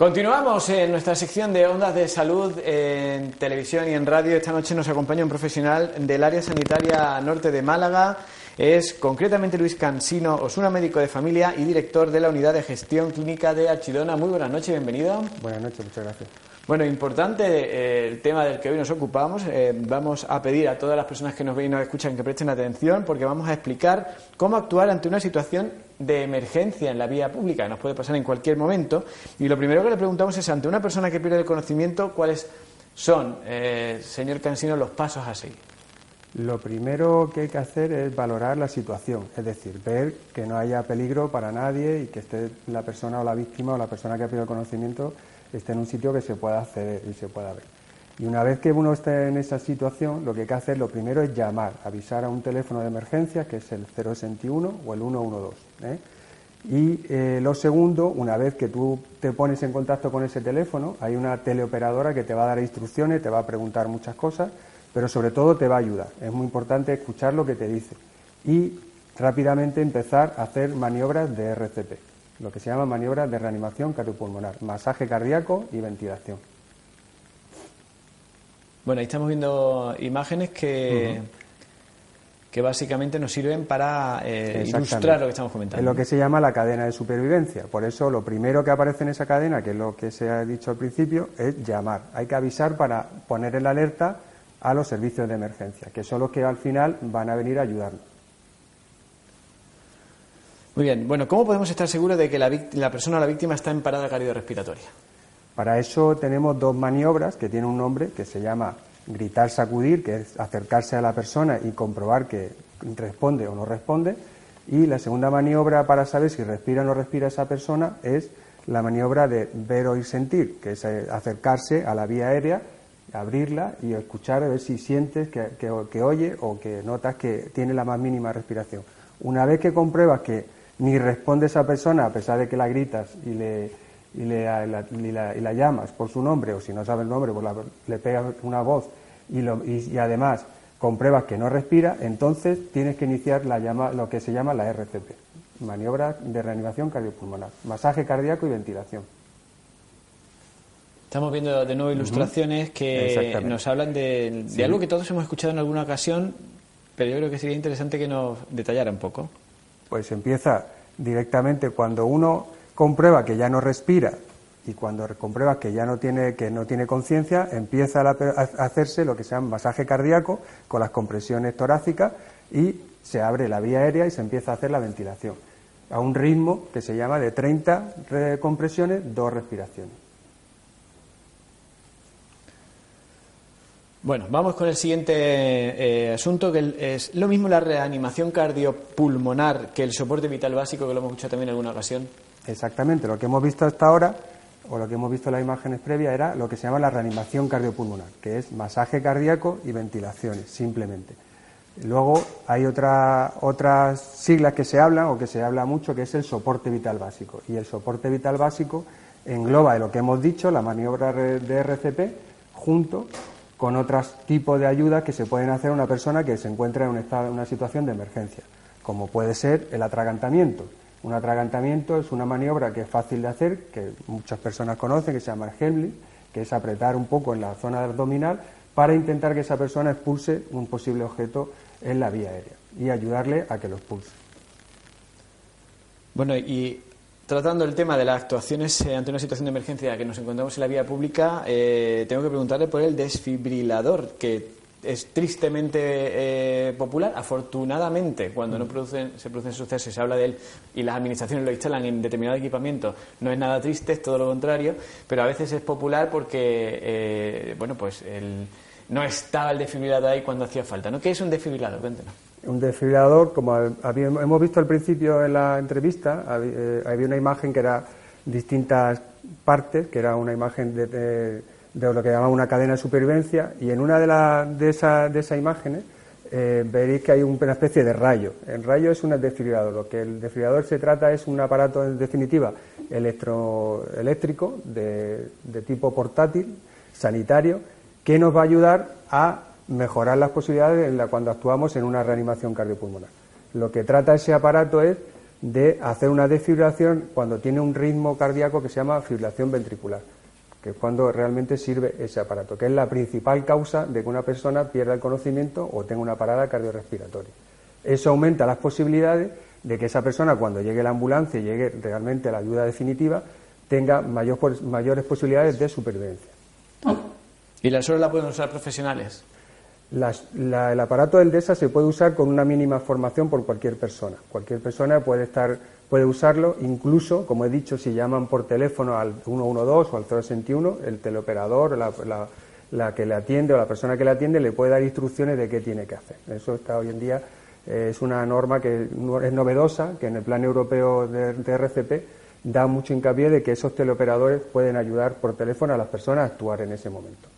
Continuamos en nuestra sección de ondas de salud en televisión y en radio. Esta noche nos acompaña un profesional del área sanitaria norte de Málaga. Es concretamente Luis Cansino Osuna, médico de familia y director de la unidad de gestión clínica de Archidona. Muy buenas noches, bienvenido. Buenas noches, muchas gracias. Bueno, importante eh, el tema del que hoy nos ocupamos. Eh, vamos a pedir a todas las personas que nos ven y nos escuchan que presten atención porque vamos a explicar cómo actuar ante una situación de emergencia en la vía pública, nos puede pasar en cualquier momento. Y lo primero que le preguntamos es, ante una persona que pierde el conocimiento, ¿cuáles son, eh, señor Cansino, los pasos a seguir? Lo primero que hay que hacer es valorar la situación, es decir, ver que no haya peligro para nadie y que esté la persona o la víctima o la persona que ha perdido el conocimiento esté en un sitio que se pueda acceder y se pueda ver. Y una vez que uno esté en esa situación, lo que hay que hacer, lo primero es llamar, avisar a un teléfono de emergencia, que es el 061 o el 112. ¿eh? Y eh, lo segundo, una vez que tú te pones en contacto con ese teléfono, hay una teleoperadora que te va a dar instrucciones, te va a preguntar muchas cosas, pero sobre todo te va a ayudar. Es muy importante escuchar lo que te dice y rápidamente empezar a hacer maniobras de RCP lo que se llama maniobra de reanimación cardiopulmonar, masaje cardíaco y ventilación. Bueno, ahí estamos viendo imágenes que, que básicamente nos sirven para eh, ilustrar lo que estamos comentando. Es lo que se llama la cadena de supervivencia. Por eso lo primero que aparece en esa cadena, que es lo que se ha dicho al principio, es llamar. Hay que avisar para poner en alerta a los servicios de emergencia, que son los que al final van a venir a ayudarnos. Muy bien. Bueno, ¿cómo podemos estar seguros de que la, persona o la víctima está en parada cardiorrespiratoria? Para eso tenemos dos maniobras que tienen un nombre que se llama gritar, sacudir, que es acercarse a la persona y comprobar que responde o no responde. Y la segunda maniobra para saber si respira o no respira esa persona es la maniobra de ver, oír, sentir, que es eh, acercarse a la vía aérea, abrirla y escuchar a ver si sientes que, que oye o que notas que tiene la más mínima respiración. Una vez que compruebas que ni responde esa persona a pesar de que la gritas y le, y le la, llamas por su nombre o si no sabe el nombre pues le pegas una voz y, lo, y, además compruebas que no respira, entonces tienes que iniciar la llama, lo que se llama la RCP, maniobra de reanimación cardiopulmonar, masaje cardíaco y ventilación. Estamos viendo de nuevo ilustraciones que nos hablan de, de algo que todos hemos escuchado en alguna ocasión, pero yo creo que sería interesante que nos detallara un poco. Pues empieza directamente cuando uno comprueba que ya no respira y cuando comprueba que ya no tiene que no tiene conciencia, empieza a hacerse lo que se llama masaje cardíaco con las compresiones torácicas y se abre la vía aérea y se empieza a hacer la ventilación a un ritmo que se llama de 30 compresiones, dos respiraciones. Bueno, vamos con el siguiente eh, asunto, que es lo mismo la reanimación cardiopulmonar que el soporte vital básico, que lo hemos escuchado también en alguna ocasión. Exactamente, lo que hemos visto hasta ahora, o lo que hemos visto en las imágenes previas, era lo que se llama la reanimación cardiopulmonar, que es masaje cardíaco y ventilaciones, simplemente. Luego hay otra, otras siglas que se hablan, o que se habla mucho, que es el soporte vital básico. Y el soporte vital básico engloba lo que hemos dicho, la maniobra de RCP, junto con otros tipos de ayudas que se pueden hacer a una persona que se encuentra en una situación de emergencia, como puede ser el atragantamiento. Un atragantamiento es una maniobra que es fácil de hacer, que muchas personas conocen, que se llama Heimlich, que es apretar un poco en la zona abdominal para intentar que esa persona expulse un posible objeto en la vía aérea y ayudarle a que lo expulse. Bueno, y Tratando el tema de las actuaciones eh, ante una situación de emergencia que nos encontramos en la vía pública, eh, tengo que preguntarle por el desfibrilador, que es tristemente eh, popular. Afortunadamente, cuando no producen, se producen sucesos, se habla de él y las administraciones lo instalan en determinado equipamiento, no es nada triste, es todo lo contrario, pero a veces es popular porque, bueno, pues no estaba el desfibrilador ahí cuando hacía falta. ¿no? ¿Qué es un desfibrilador? Cuéntenos. Un desfibrilador, como hemos visto al principio en la entrevista, eh, había una imagen que era distintas partes, que era una imagen de, lo que llamamos una cadena de supervivencia, y en una de, de, de esas imágenes eh, veréis que hay una especie de rayo. El rayo es un desfibrilador. Lo que el desfibrilador se trata es un aparato, en definitiva, electroeléctrico de, de tipo portátil, sanitario, que nos va a ayudar a mejorar las posibilidades en la, cuando actuamos en una reanimación cardiopulmonar. Lo que trata ese aparato es de hacer una desfibrilación cuando tiene un ritmo cardíaco que se llama fibrilación ventricular, que es cuando realmente sirve ese aparato, que es la principal causa de que una persona pierda el conocimiento o tenga una parada cardiorrespiratoria. Eso aumenta las posibilidades de que esa persona, cuando llegue la ambulancia y llegue realmente a la ayuda definitiva, tenga mayores posibilidades de supervivencia. ¿Y la solo la pueden usar profesionales? el aparato del DESA se puede usar con una mínima formación por cualquier persona. Cualquier persona puede estar puede usarlo, incluso, como he dicho, si llaman por teléfono al 112 o al 061, el teleoperador, la, la, que le atiende o la persona que le atiende le puede dar instrucciones de qué tiene que hacer. Eso está hoy en día, eh, es una norma que es novedosa, que en el plan europeo de RCP da mucho hincapié de que esos teleoperadores pueden ayudar por teléfono a las personas a actuar en ese momento.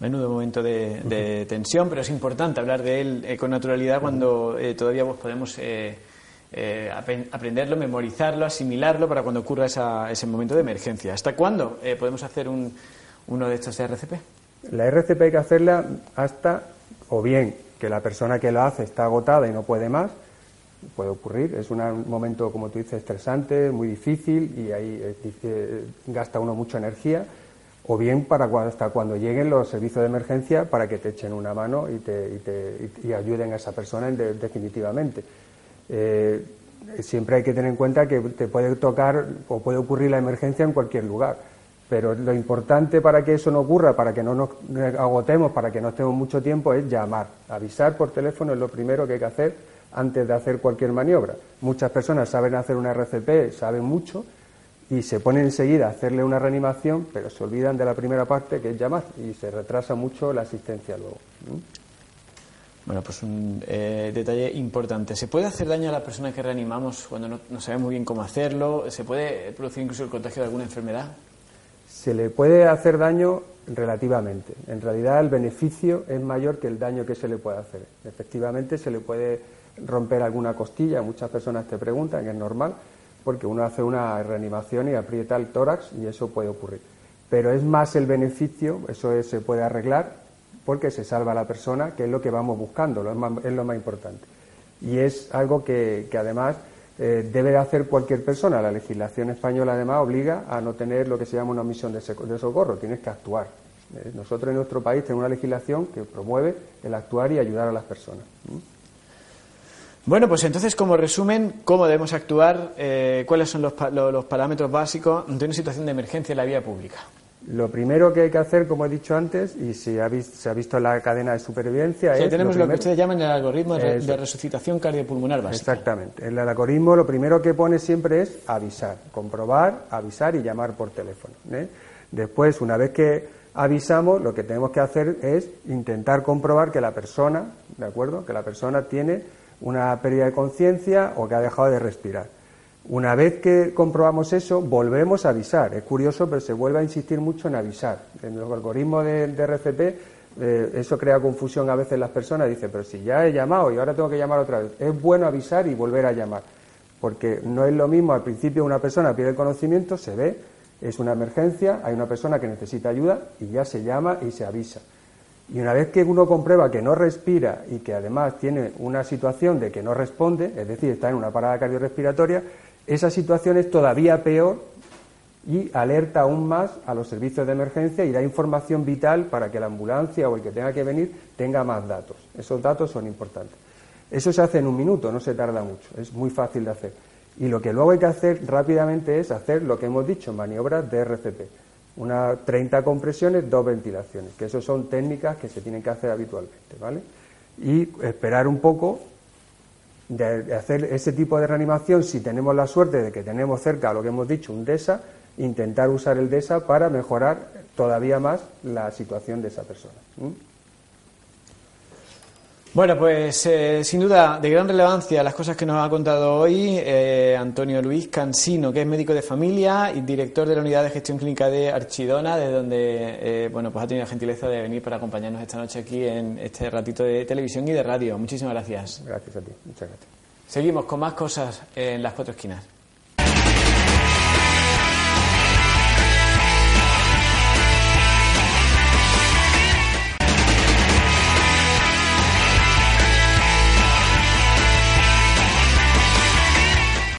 Menudo momento de, tensión, pero es importante hablar de él eh, con naturalidad cuando eh, todavía pues, podemos eh, aprenderlo, memorizarlo, asimilarlo para cuando ocurra ese momento de emergencia. ¿Hasta cuándo podemos hacer uno de estos RCP? La RCP hay que hacerla hasta, o bien que la persona que lo hace está agotada y no puede más, puede ocurrir, es un momento, como tú dices, estresante, muy difícil y ahí gasta uno mucha energía o bien para hasta cuando lleguen los servicios de emergencia para que te echen una mano y, te, ayuden a esa persona definitivamente. Eh, siempre hay que tener en cuenta que te puede tocar o puede ocurrir la emergencia en cualquier lugar, pero lo importante para que eso no ocurra, para que no nos agotemos, para que no estemos mucho tiempo, es llamar. Avisar por teléfono es lo primero que hay que hacer antes de hacer cualquier maniobra. Muchas personas saben hacer una RCP, saben mucho, y se ponen enseguida a hacerle una reanimación, pero se olvidan de la primera parte que es llamar y se retrasa mucho la asistencia luego. Bueno, pues un eh, detalle importante. ¿Se puede hacer daño a la persona que reanimamos cuando no, no, sabemos muy bien cómo hacerlo? ¿Se puede producir incluso el contagio de alguna enfermedad? Se le puede hacer daño relativamente. En realidad el beneficio es mayor que el daño que se le puede hacer. Efectivamente se le puede romper alguna costilla, muchas personas te preguntan, que es normal, porque uno hace una reanimación y aprieta el tórax y eso puede ocurrir. Pero es más el beneficio, eso se puede arreglar porque se salva a la persona, que es lo que vamos buscando, es, lo más importante. Y es algo que, además eh, debe hacer cualquier persona. La legislación española además obliga a no tener lo que se llama una misión de, socorro, tienes que actuar. Eh, nosotros en nuestro país tenemos una legislación que promueve el actuar y ayudar a las personas. Bueno, pues entonces, como resumen, ¿cómo debemos actuar? Eh, ¿Cuáles son los, los, parámetros básicos de una situación de emergencia en la vía pública? Lo primero que hay que hacer, como he dicho antes, y si ha se ha visto la cadena de supervivencia, es. tenemos lo, que ustedes llaman el algoritmo de, resucitación cardiopulmonar básica. Exactamente. El algoritmo lo primero que pone siempre es avisar, comprobar, avisar y llamar por teléfono. ¿eh? Después, una vez que avisamos, lo que tenemos que hacer es intentar comprobar que la persona, ¿de acuerdo? Que la persona tiene una pérdida de conciencia o que ha dejado de respirar. Una vez que comprobamos eso, volvemos a avisar. Es curioso, pero se vuelve a insistir mucho en avisar. En los algoritmos de, RCP, eh, eso crea confusión a veces en las personas. Dicen, pero si ya he llamado y ahora tengo que llamar otra vez. Es bueno avisar y volver a llamar. Porque no es lo mismo, al principio una persona pierde el conocimiento, se ve, es una emergencia, hay una persona que necesita ayuda y ya se llama y se avisa. Y una vez que uno comprueba que no respira y que además tiene una situación de que no responde, es decir, está en una parada cardiorrespiratoria, esa situación es todavía peor y alerta aún más a los servicios de emergencia y da información vital para que la ambulancia o el que tenga que venir tenga más datos. Esos datos son importantes. Eso se hace en un minuto, no se tarda mucho, es muy fácil de hacer. Y lo que luego hay que hacer rápidamente es hacer lo que hemos dicho, maniobras de RCP una 30 compresiones, dos ventilaciones, que eso son técnicas que se tienen que hacer habitualmente, ¿vale? Y esperar un poco de hacer ese tipo de reanimación, si tenemos la suerte de que tenemos cerca lo que hemos dicho, un DESA, intentar usar el DESA para mejorar todavía más la situación de esa persona. Bueno, pues eh, sin duda de gran relevancia las cosas que nos ha contado hoy eh, Antonio Luis Cansino, que es médico de familia y director de la unidad de gestión clínica de Archidona, de donde eh, bueno pues ha tenido la gentileza de venir para acompañarnos esta noche aquí en este ratito de televisión y de radio. Muchísimas gracias. Gracias a ti, muchas gracias. Seguimos con más cosas en las cuatro esquinas.